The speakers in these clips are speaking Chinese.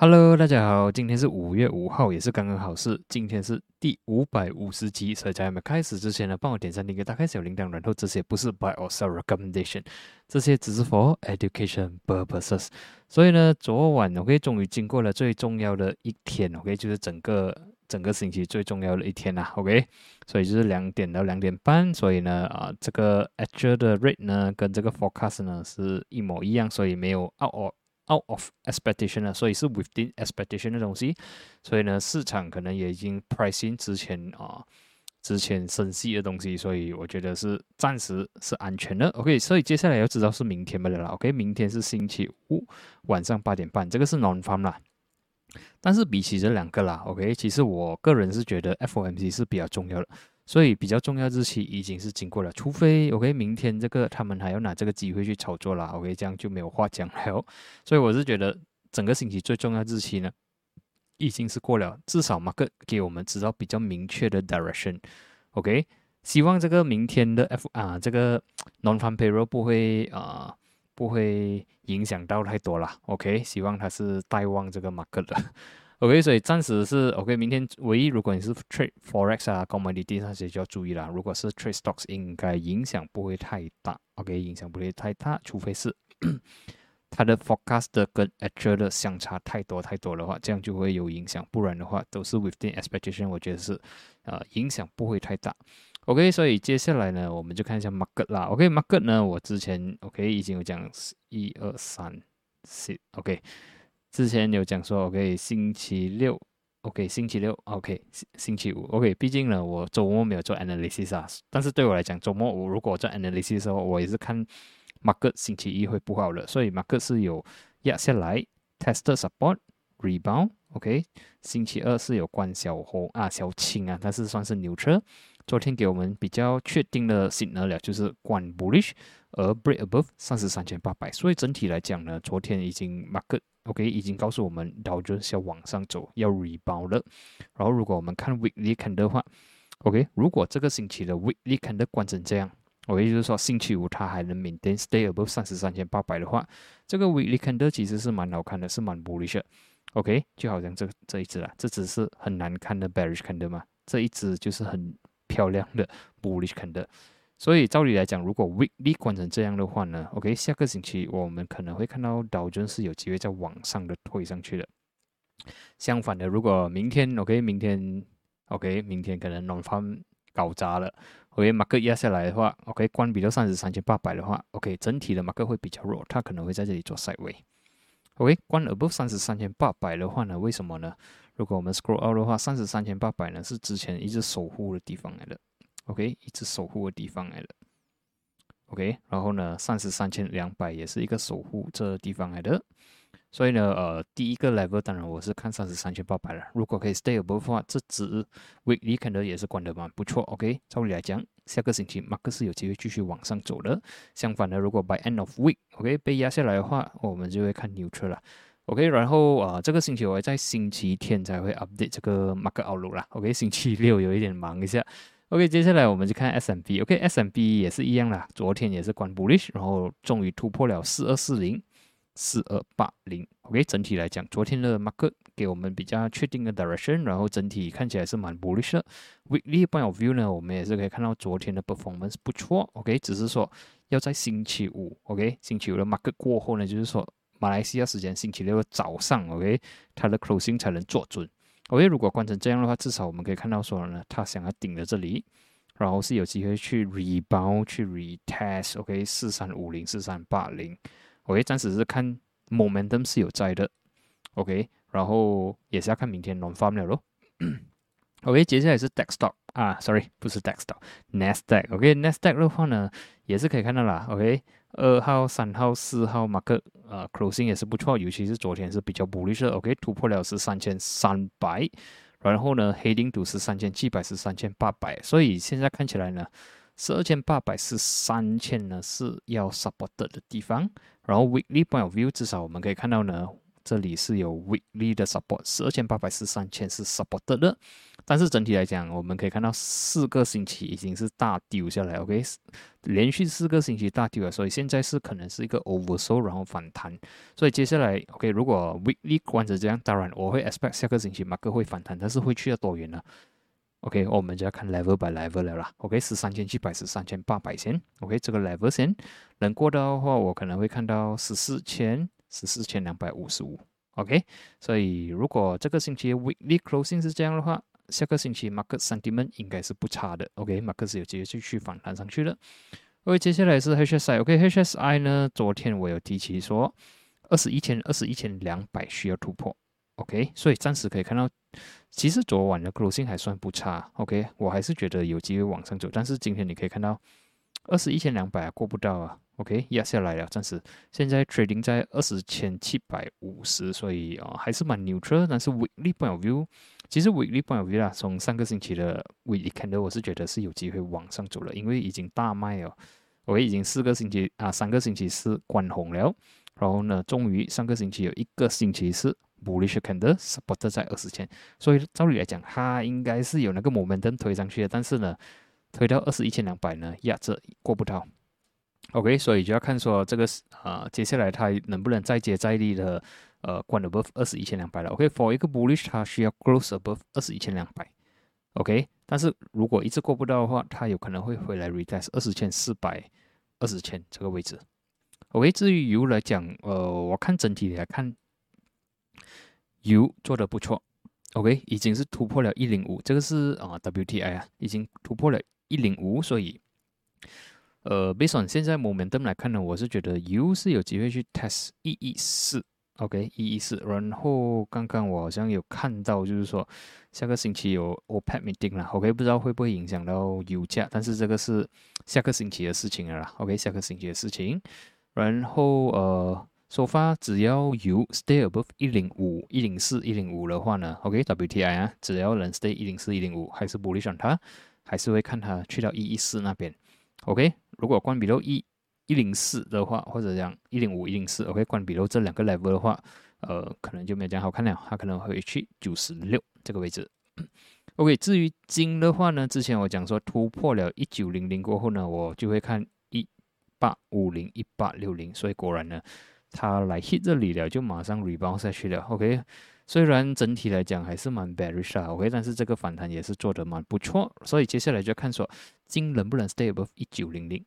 Hello，大家好，今天是五月五号，也是刚刚好是今天是第五百五十集。所以在我们开始之前呢，帮我点赞、订阅、打开小铃铛。然后这些不是 by or sell recommendation，这些只是 for education purposes。所以呢，昨晚 OK 终于经过了最重要的一天，OK 就是整个整个星期最重要的一天啦，OK。所以就是两点到两点半，所以呢啊，这个 actual 的 rate 呢跟这个 forecast 呢是一模一样，所以没有 out or out of expectation 了，所以是 within expectation 的东西，所以呢，市场可能也已经 pricing 之前啊，之前升息的东西，所以我觉得是暂时是安全的。OK，所以接下来要知道是明天不了啦。OK，明天是星期五晚上八点半，这个是 non farm 啦。但是比起这两个啦，OK，其实我个人是觉得 FOMC 是比较重要的。所以比较重要日期已经是经过了，除非 OK 明天这个他们还要拿这个机会去炒作啦，OK 这样就没有话讲了。所以我是觉得整个星期最重要日期呢，已经是过了，至少马克给我们知道比较明确的 direction，OK。希望这个明天的 F 啊这个 non-farm payroll 不会啊不会影响到太多了，OK。希望它是带旺这个马克的。OK，所以暂时是 OK。明天唯一，如果你是 trade forex 啊、commodity 那些就要注意了。如果是 trade stocks，应该影响不会太大。OK，影响不会太大，除非是 它的 forecast 跟 actual 的相差太多太多的话，这样就会有影响。不然的话，都是 within expectation，我觉得是呃影响不会太大。OK，所以接下来呢，我们就看一下 market 啦。OK，market 呢，我之前 OK 已经有讲一二三四 OK。之前有讲说，OK，星期六，OK，星期六，OK，星星期五，OK。毕竟呢，我周末没有做 analysis 啊，但是对我来讲，周末我如果做 analysis 的时候，我也是看 market 星期一会不好的，所以 market 是有压下来，test support rebound，OK。星期二是有关小红啊，小青啊，但是算是牛车。昨天给我们比较确定的 signal 了，就是关 bullish，而 break above 三十三千八百。所以整体来讲呢，昨天已经 market。OK，已经告诉我们道琼斯要往上走，要 rebound 了。然后，如果我们看 weekly candle 的话，OK，如果这个星期的 weekly candle 关成这样，OK，就是说星期五它还能 maintain stay above 三十三千八百的话，这个 weekly candle 其实是蛮好看的，是蛮 bullish 的。OK，就好像这这一只啦，这只是很难看的 bearish candle 嘛，这一只就是很漂亮的 bullish candle。所以照理来讲，如果 weekly 关成这样的话呢，OK，下个星期我们可能会看到道琼是有机会在往上的推上去的。相反的，如果明天 OK，明天 OK，明天可能 non farm 搞砸了，OK，马克压下来的话，OK，关比到三十三千八百的话，OK，整体的马克会比较弱，它可能会在这里做 side way。OK，关 above 三十三千八百的话呢，为什么呢？如果我们 scroll out 的话，三十三千八百呢是之前一直守护的地方来的。OK，一直守护的地方来的。OK，然后呢，三十三千两百也是一个守护这地方来的。所以呢，呃，第一个 level 当然我是看三十三千八百了。如果可以 stay above 的话，这只 weekly 可能也是关的蛮不错。OK，照理来讲，下个星期马克是有机会继续往上走的。相反呢，如果 by end of week，OK 被压下来的话，我们就会看 neutral 了。OK，然后啊，这个星期我会在星期天才会 update 这个 Mark outlook 啦。OK，星期六有一点忙一下。OK，接下来我们就看 S M B。OK，S M B 也是一样啦，昨天也是关 bullish，然后终于突破了四二四零、四二八零。OK，整体来讲，昨天的 market 给我们比较确定的 direction，然后整体看起来是蛮 bullish 的。Weekly point of view 呢，我们也是可以看到昨天的 performance 不错。OK，只是说要在星期五，OK，星期五的 market 过后呢，就是说马来西亚时间星期六的早上，OK，它的 closing 才能做准。OK，如果关成这样的话，至少我们可以看到说呢，它想要顶在这里，然后是有机会去 rebound 去 retest。OK，四三五零、四三八零。OK，暂时是看 momentum 是有在的。OK，然后也是要看明天 non farm 了咯。OK，接下来是 Dexstock 啊，Sorry，不是 Dexstock，Nasdaq。OK，Nasdaq 的话呢，也是可以看到啦。OK。二号、三号、四号马克，呃，closing 也是不错，尤其是昨天是比较 bullish，OK，突破了是三千三百，然后呢，黑丁赌是三千七百，是三千八百，所以现在看起来呢，十二千八百是三千呢是要 support 的地方。然后 weekly point of view，至少我们可以看到呢，这里是有 weekly 的 support，十二千八百是三千是 support 的。但是整体来讲，我们可以看到四个星期已经是大丢下来，OK，连续四个星期大丢了，所以现在是可能是一个 oversold 然后反弹，所以接下来 OK，如果 weekly 观着这样，当然我会 expect 下个星期马克会反弹，但是会去到多远呢？OK，我们就要看 level by level 了啦。OK，是三千七百，是三千八百先。OK，这个 level 先能过的话，我可能会看到十四千，十四千两百五十五。OK，所以如果这个星期 weekly closing 是这样的话，下个星期 market sentiment 应该是不差的。OK，market 是有机会继续反弹上去的。OK，接下来是 HSI。OK，HSI 呢，昨天我有提起说，二十一千，二十一千两百需要突破。OK，所以暂时可以看到，其实昨晚的可信还算不差。OK，我还是觉得有机会往上走，但是今天你可以看到，二十一千两百过不到啊。OK，压下来了，暂时现在 trading 在二十千七百五十，所以啊还是蛮 neutral。但是 weekly point of view，其实 weekly point of view 啊，从上个星期的 weekly 看的，我是觉得是有机会往上走了，因为已经大卖了。OK，已经四个星期啊，三个星期是关红了，然后呢，终于上个星期有一个星期是。bullish candle support 在二十千，所以照理来讲，它应该是有那个 momentum 推上去的，但是呢，推到二十一千两百呢，压着过不到。OK，所以就要看说这个啊，接下来它能不能再接再厉的呃，关 above 二十一千两百了。OK，for 一个 bullish，它需要 close above 二十一千两百。OK，但是如果一直过不到的话，它有可能会回来 retest 二十千四百二十千这个位置。OK，至于油来讲，呃，我看整体来看。油做的不错，OK，已经是突破了一零五，这个是啊 WTI 啊，已经突破了一零五，所以呃，based on 现在 momentum 来看呢，我是觉得油是有机会去 test 一一四，OK，一一四，然后刚刚我好像有看到，就是说下个星期有 OPEC meeting 了，OK，不知道会不会影响到油价，但是这个是下个星期的事情了啦，OK，下个星期的事情，然后呃。首发只要有 stay above 一零五、一零四、一零五的话呢，OK，WTI 啊，只要能 stay 一零四、一零五，还是不理想它，还是会看它去到一一四那边。OK，如果关闭到一一零四的话，或者讲一零五、一零四，OK，关闭到这两个 level 的话，呃，可能就没有这样好看了，它可能会去九十六这个位置。OK，至于金的话呢，之前我讲说突破了一九零零过后呢，我就会看一八五零、一八六零，所以果然呢。它来 hit 这里了，就马上 rebound 下去了。OK，虽然整体来讲还是蛮 bearish 啊，OK，但是这个反弹也是做的蛮不错。所以接下来就看说金能不能 stay above 一九零零。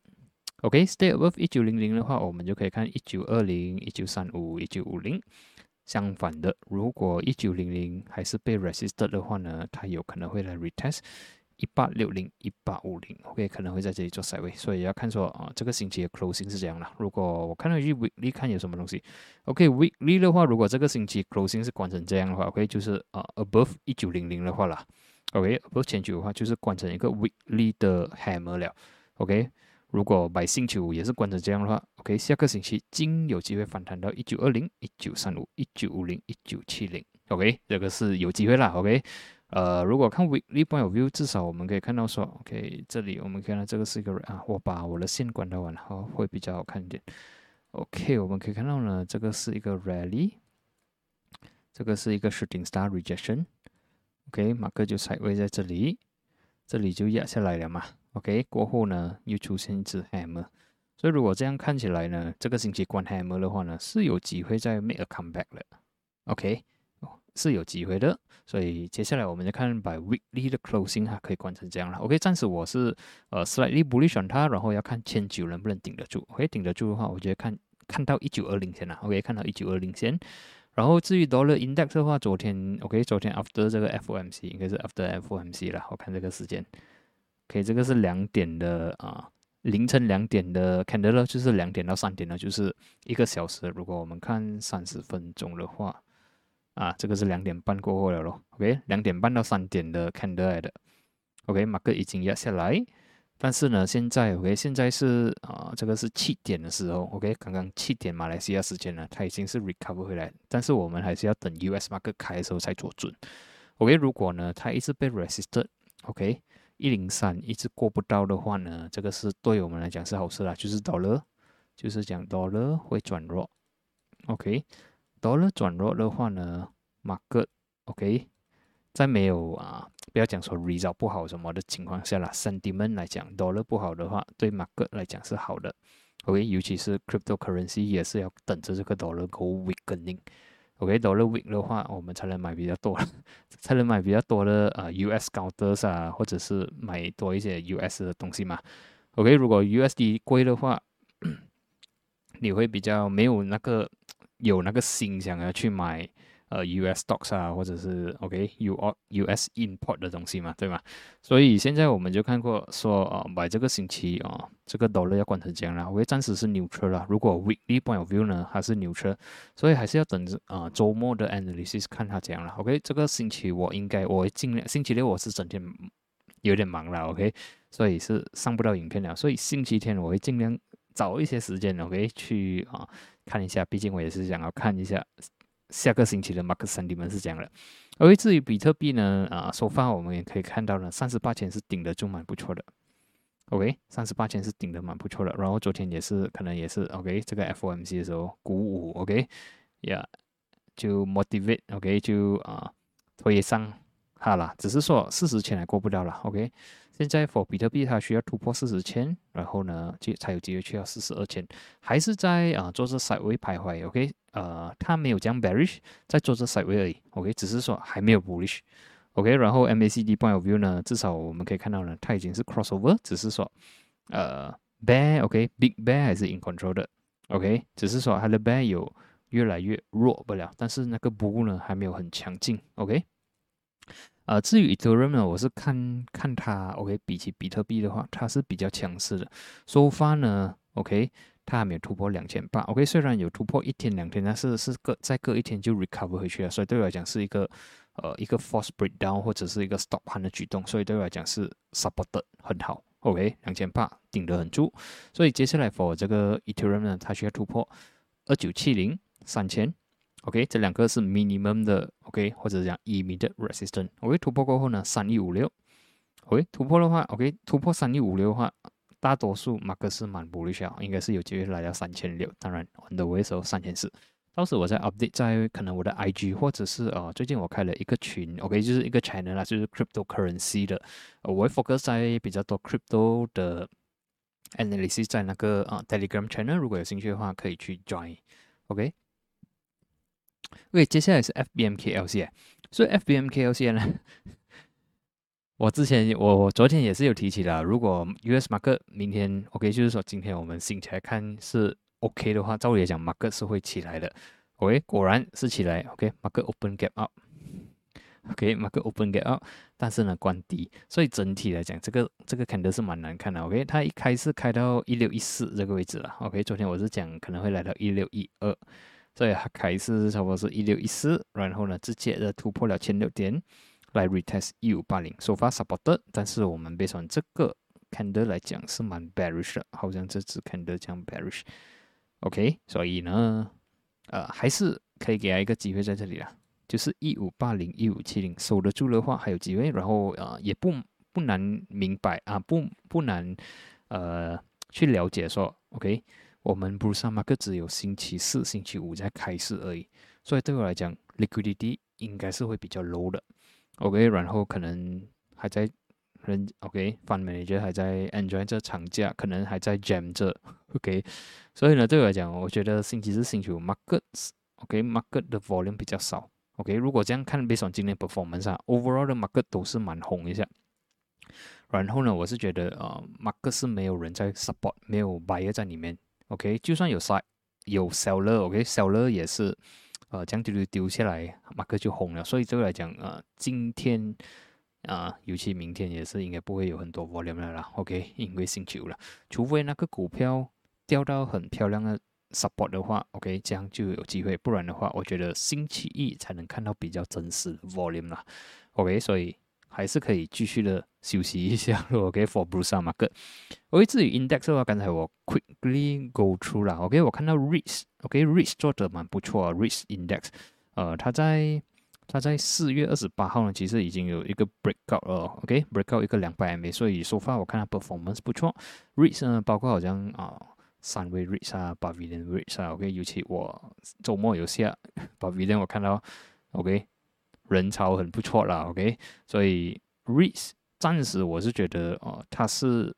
OK，stay above 一九零零的话，我们就可以看一九二零、一九三五、一九五零。相反的，如果一九零零还是被 resisted 的话呢，它有可能会来 retest。一八六零一八五零，OK，可能会在这里做塞位，所以要看说啊，这个星期的 closing 是这样的。如果我看到去 weekly 看有什么东西，OK，weekly 的话，如果这个星期 closing 是关成这样的话，OK，就是啊 above 一九零零的话啦，OK，above 前九的话，就是关成一个 weekly 的 hammer 了，OK。如果百星期五也是关成这样的话，OK，下个星期金有机会反弹到一九二零、一九三五、一九五零、一九七零，OK，这个是有机会啦，OK。呃，如果看 weekly point of view，至少我们可以看到说，OK，这里我们可以看到这个是一个啊，我把我的线关掉完，好会比较好看一点。OK，我们可以看到呢，这个是一个 rally，这个是一个 shooting star rejection。OK，马克就踩位在这里，这里就压下来了嘛。OK，过后呢又出现一只 hammer，所以如果这样看起来呢，这个星期关 hammer 的话呢，是有机会再 make a comeback 了。OK。是有机会的，所以接下来我们就看把 weekly 的 closing 哈，可以关成这样了。OK，暂时我是呃 slightly bullish 它，然后要看千九能不能顶得住。OK，顶得住的话，我觉得看看到一九二零先啦。OK，看到一九二零先。然后至于 dollar index 的话，昨天 OK，昨天 after 这个 FOMC 应该是 after FOMC 了。我看这个时间，OK，这个是两点的啊，凌晨两点的 candle 就是两点到三点呢，就是一个小时。如果我们看三十分钟的话。啊，这个是两点半过后了咯。OK，两点半到三点的 candle 来的。OK，马克已经压下来，但是呢，现在 OK，现在是啊，这个是七点的时候。OK，刚刚七点马来西亚时间呢，它已经是 recover 回来，但是我们还是要等 US 马克开的时候才做准。OK，如果呢，它一直被 resisted，OK，一零三一直过不到的话呢，这个是对我们来讲是好事啦，就是 dollar，就是讲 dollar 会转弱。OK。Dollar 转弱的话呢，market，，OK，在没有啊不要讲说 result 不好什么的情况下啦，sentiment 来讲，dollar 不好的话，对 market 来讲是好的。OK，尤其是 cryptocurrency 也是要等着这个 dollar go weakening。OK，dollar weak 的话，我们才能买比较多，才能买比较多的啊 US 高德啊，或者是买多一些 US 的东西嘛。OK，如果 USD 贵的话，你会比较没有那个有那个心想要去买。呃，US stocks 啊，或者是 OK，U US import 的东西嘛，对吗？所以现在我们就看过说，呃，买这个星期啊，这个 dollar 要关成这样了我会暂时是 neutral 了。如果 weekly point of view 呢，还是 neutral，所以还是要等着啊周末的 analysis 看它这样了。OK，这个星期我应该我会尽量，星期六我是整天有点忙了，OK，所以是上不到影片了。所以星期天我会尽量找一些时间，OK，去啊看一下，毕竟我也是想要看一下。下个星期的马克三 D 们是这样的，而至于比特币呢，啊，首发我们也可以看到呢，三十八千是顶的就蛮不错的，OK，三十八千是顶的蛮不错的，然后昨天也是可能也是 OK，这个 FOMC 的时候鼓舞，OK，呀，就 motivate，OK，就啊推上好了，只是说四十千还过不了了，OK。现在 for 比特币它需要突破四十千，然后呢就才有机会去到四十二千，还是在啊做着 sideway 徘徊，OK，呃，它没有将 bearish，在做着 sideway 而已，OK，只是说还没有 bullish，OK，然后 MACD point of view 呢，至少我们可以看到呢，它已经是 crossover，只是说呃 bear，OK，big bear 还是 in control 的，OK，只是说它的 bear 有越来越弱不了，但是那个 bull 呢还没有很强劲，OK。呃，至于 Ethereum 呢，我是看看它，OK，比起比特币的话，它是比较强势的。收发呢，OK，它还没有突破两千八，OK，虽然有突破一天两天，但是是隔再隔一天就 recover 回去了，所以对我来讲是一个呃一个 force breakdown 或者是一个 stop hand 的举动，所以对我来讲是 supported 很好，OK，两千八顶得很住，所以接下来 for 这个 Ethereum 呢，它需要突破二九七零三千。OK，这两个是 minimum 的 OK，或者讲 immediate resistance。OK，突破过后呢，三一五六。OK，突破的话，OK，突破三一五六的话，大多数马克思满补的下，应该是有机会来到三千六。当然，on the way 时候三千四。到时我再 update 在可能我的 IG 或者是呃，最近我开了一个群，OK，就是一个 channel 啦，就是 cryptocurrency 的。我会 focus 在比较多 crypto 的 analysis 在那个啊 Telegram channel，如果有兴趣的话，可以去 join。OK。OK，接下来是 FBMKLC，所以 FBMKLC 呢，我之前我我昨天也是有提起了，如果 US market 明天 OK，就是说今天我们醒起来看是 OK 的话，照理来讲 market 是会起来的。OK，果然是起来。OK，market open gap up。OK，market open gap up，但是呢关低，所以整体来讲，这个这个 candle 是蛮难看的。OK，它一开始开到一六一四这个位置了。OK，昨天我是讲可能会来到一六一二。所以开始差不多是一六一四，然后呢直接的突破了千六点，来 retest 一五八零，so far supported。但是我们 based on 这个 candle 来讲是蛮 bearish 的，好像这只 candle 这样 bearish。OK，所以呢，呃，还是可以给他一个机会在这里啦，就是一五八零、一五七零守得住的话还有机会，然后呃也不不难明白啊，不不难呃去了解说 OK。我们不上马克只有星期四、星期五在开市而已，所以对我来讲，liquidity 应该是会比较 low 的。OK，然后可能还在人 OK，fund manager 还在 enjoy 这长假，可能还在 jam 着 OK，所以呢，对我来讲，我觉得星期四、星期五 market OK，market 的 volume 比较少。OK，如果这样看，based on 今天 performance 啊，overall 的 market 都是蛮红一下。然后呢，我是觉得呃，market 是没有人在 support，没有 buyer 在里面。OK，就算有 side 有 seller，OK，seller 也是，呃，这样丢丢丢下来，马克就红了。所以这个来讲，呃，今天啊，尤其明天也是应该不会有很多 volume 了啦。OK，因为星期五了，除非那个股票掉到很漂亮的 support 的话，OK，这样就有机会。不然的话，我觉得星期一才能看到比较真实的 volume 啦。OK，所以。还是可以继续的休息一下，OK for blue s u market。而至于 index 的话，刚才我 quickly go through 了，OK，我看到 REITs，OK，REITs 做的蛮不错啊，REITs index，呃，它在它在四月二十八号呢，其实已经有一个 breakout 了，OK，breakout 一个两百 MA，所以 so far 我看它 performance 不错。REITs 呢，包括好像啊三位 REITs 啊，八 billion REITs 啊，OK，尤其我周末有下八 billion，我看到 OK。人潮很不错啦，OK，所以 REITs 暂时我是觉得哦，它是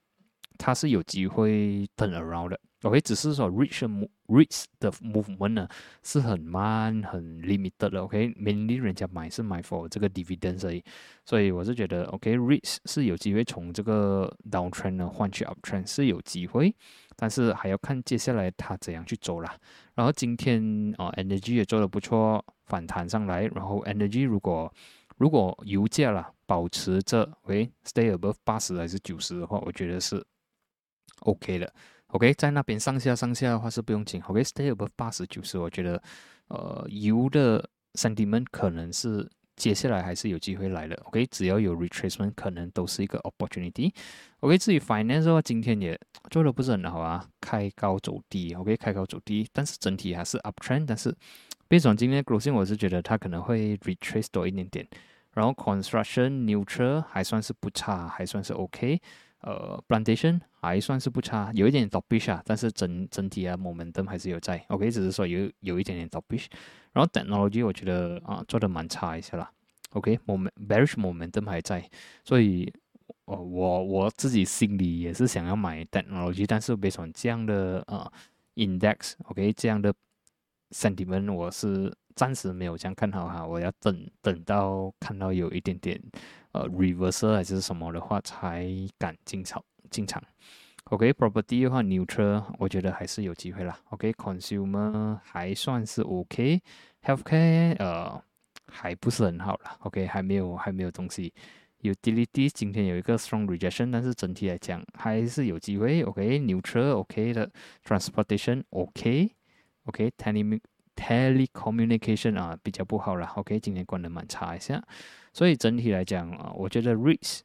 它是有机会 turn around 的。OK，只是说 REITs REITs 的 movement 呢是很慢很 limited 的。OK，mainly 人家买是买 for 这个 dividend 所以，所以我是觉得 OK，REITs 是有机会从这个 downtrend 呢换去 uptrend 是有机会。但是还要看接下来它怎样去走啦。然后今天哦，energy 也做的不错，反弹上来。然后 energy 如果如果油价啦保持着喂 stay above 八十还是九十的话，我觉得是 OK 的。OK，在那边上下上下的话是不用紧。OK，stay above 八十九十，我觉得呃油的 sentiment 可能是。接下来还是有机会来的，OK，只要有 retracement，可能都是一个 opportunity。OK，至于 finance 的话，今天也做的不是很好啊，开高走低，OK，开高走低，但是整体还是 uptrend。但是，别讲今天 closing，我是觉得它可能会 retrace 多一点点。然后 construction neutral 还算是不差，还算是 OK。呃，plantation 还算是不差，有一点 dopish 啊，但是整整体啊 momentum 还是有在，OK，只是说有有一点点 dopish。然后 technology 我觉得啊做的蛮差一些啦，OK，moment bearish momentum 还在，所以呃我我自己心里也是想要买 technology，但是 based on 这样的呃 index，OK，这样的 sentiment 我是暂时没有这样看好哈，我要等等到看到有一点点。呃，reverse 还是什么的话才敢进场进场。OK，property 的话，neutral 我觉得还是有机会啦。OK，consumer 还算是 OK，healthcare 呃还不是很好啦。OK，还没有还没有东西。Utility 今天有一个 strong rejection，但是整体来讲还是有机会。OK，neutral OK 的，transportation OK OK，OK，tele telecommunication 啊比较不好啦。OK，今天关的蛮差一下。所以整体来讲啊，我觉得 REITs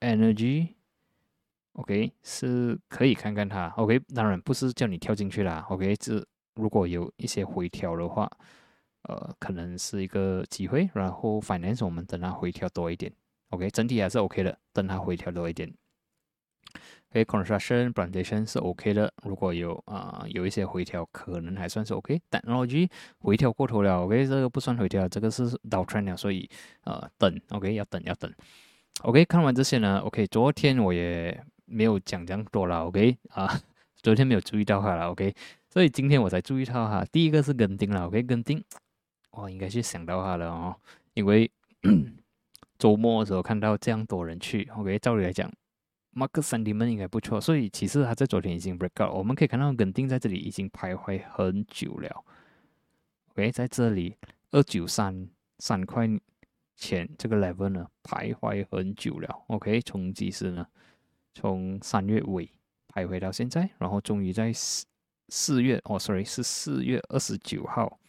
Energy，OK 是可以看看它，OK 当然不是叫你跳进去啦，OK 这如果有一些回调的话，呃可能是一个机会。然后 Finance 我们等它回调多一点，OK 整体还是 OK 的，等它回调多一点。OK construction plantation 是 OK 的，如果有啊有一些回调，可能还算是 OK。Technology 回调过头了，OK 这个不算回调，这个是 downtrend 了，所以呃等，OK 要等要等。OK 看完这些呢，OK 昨天我也没有讲这样多了，OK 啊昨天没有注意到它了，OK 所以今天我才注意到哈。第一个是跟丁了，OK 跟丁，我应该去想到它了哦，因为 周末的时候看到这样多人去，OK 照理来讲。Mark 三 D 们应该不错，所以其实他在昨天已经 break out，我们可以看到稳定在这里已经徘徊很久了。OK，在这里二九三三块钱这个 level 呢徘徊很久了。OK，从几时呢？从三月尾徘徊到现在，然后终于在四四月哦，sorry 是四月二十九号。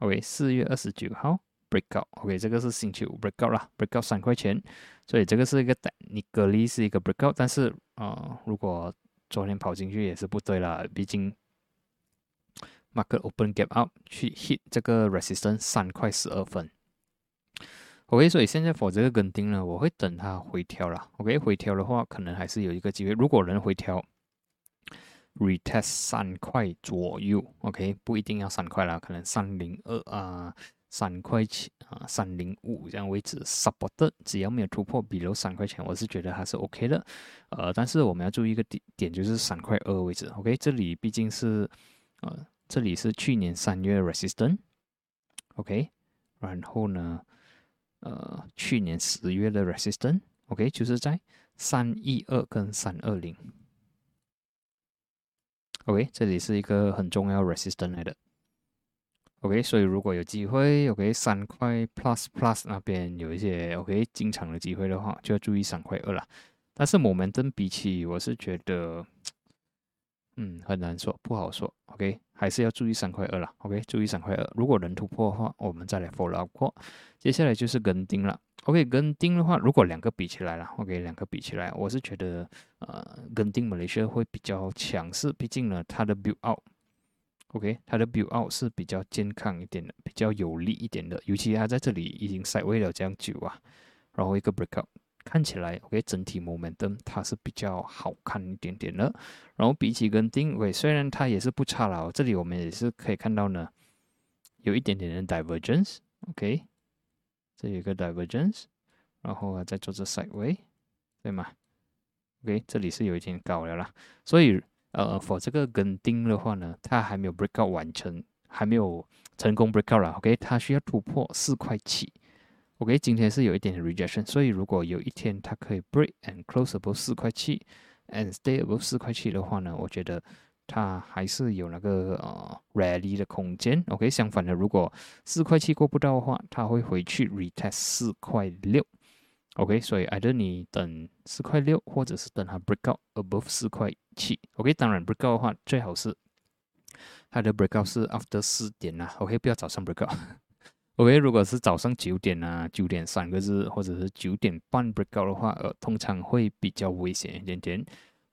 OK，四月二十九号。breakout，OK，这个是星期五 breakout 啦，breakout 三块钱，所以这个是一个你隔离是一个 breakout，但是啊，如果昨天跑进去也是不对啦，毕竟 market open gap up 去 hit 这个 resistance 三块十二分，OK，所以现在 for 这个跟丁呢，我会等它回调啦，OK，回调的话可能还是有一个机会，如果能回调 retest 三块左右，OK，不一定要三块啦，可能三零二啊。三块钱啊，三零五这样位置 support，只要没有突破比如三块钱，我是觉得还是 OK 的。呃，但是我们要注意一个点点，就是三块二位置，OK，这里毕竟是呃，这里是去年三月 resistance，OK，然后呢，呃，去年十月的 resistance，OK，就是在三一二跟三二零，OK，这里是一个很重要 resistance 来的。OK，所以如果有机会，OK，三块 Plus Plus 那边有一些 OK 进场的机会的话，就要注意三块二了。但是我们真比起，我是觉得，嗯，很难说，不好说。OK，还是要注意三块二了。OK，注意三块二。如果能突破的话，我们再来 follow 过。接下来就是跟丁了。OK，跟丁的话，如果两个比起来了，OK，两个比起来，我是觉得，呃，跟丁马来西亚会比较强势，毕竟呢，它的 build out。OK，它的 build out 是比较健康一点的，比较有力一点的。尤其它在这里已经塞位了这样久啊，然后一个 breakout，看起来 OK，整体 momentum 它是比较好看一点点的。然后比起跟定位，虽然它也是不差了，这里我们也是可以看到呢，有一点点的 divergence。OK，这有一个 divergence，然后啊再做这 side way，对吗？OK，这里是有一点高了啦，所以呃，for 这个跟钉的话呢，它还没有 breakout 完成，还没有成功 breakout 了，OK，它需要突破四块七，OK，今天是有一点 rejection，所以如果有一天它可以 break and close above 四块七，and stay above 四块七的话呢，我觉得。它还是有那个呃 rally 的空间，OK。相反的，如果四块七过不到的话，它会回去 retest 四块六，OK。所以 either 你等四块六，或者是等它 breakout above 四块七，OK。当然 breakout 的话，最好是它的 breakout 是 after 四点呐，OK。不要早上 breakout，OK。如果是早上九点啊，九点三个字，或者是九点半 breakout 的话，呃，通常会比较危险一点点。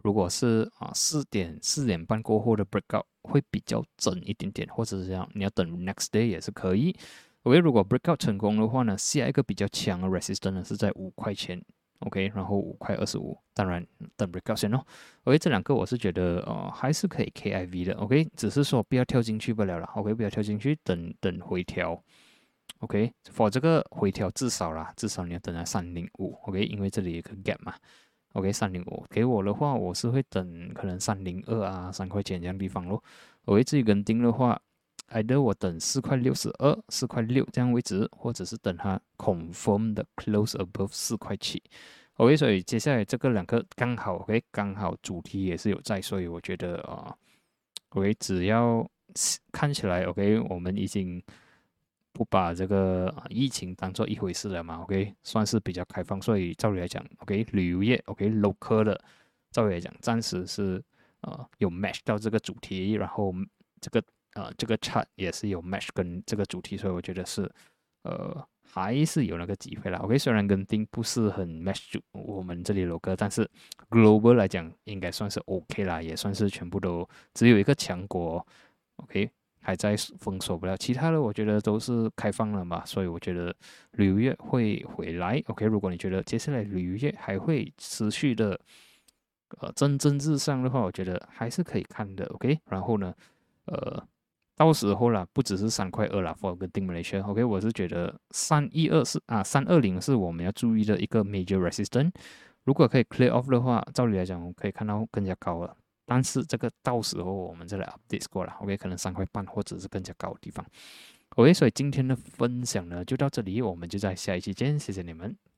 如果是啊四点四点半过后的 breakout 会比较整一点点，或者是这样，你要等 next day 也是可以。OK，如果 breakout 成功的话呢，下一个比较强的 resistance 呢是在五块钱，OK，然后五块二十五，当然等 breakout 先哦。OK，这两个我是觉得呃还是可以 KIV 的，OK，只是说不要跳进去不了了，OK，不要跳进去，等等回调，OK，for 这个回调至少啦，至少你要等到三零五，OK，因为这里有个 gap 嘛。OK，三零五给我的话，我是会等可能三零二啊，三块钱这样地方咯。我自己跟定的话，either 我等四块六十二、四块六这样位置，或者是等它 confirm 的 close above 四块七。OK，所以接下来这个两个刚好，OK，刚好主题也是有在，所以我觉得啊，OK，只要看起来 OK，我们已经。不把这个疫情当做一回事了嘛？OK，算是比较开放，所以照理来讲，OK，旅游业，OK，local 的，照理来讲，暂时是呃有 match 到这个主题，然后这个呃这个 chat 也是有 match 跟这个主题，所以我觉得是呃还是有那个机会啦。OK，虽然跟丁不是很 match 我们这里 local，但是 global 来讲应该算是 OK 啦，也算是全部都只有一个强国，OK。还在封锁不了，其他的我觉得都是开放了嘛，所以我觉得旅游业会回来。OK，如果你觉得接下来旅游业还会持续的呃蒸蒸日上的话，我觉得还是可以看的。OK，然后呢，呃，到时候啦，不只是三块二啦，for 个定 Malaysia。OK，我是觉得三一二是啊，三二零是我们要注意的一个 major resistance。如果可以 clear off 的话，照理来讲，我们可以看到更加高了。但是这个到时候我们再来 update 过了，OK，可能三块半或者是更加高的地方，OK，所以今天的分享呢就到这里，我们就在下一期见，谢谢你们。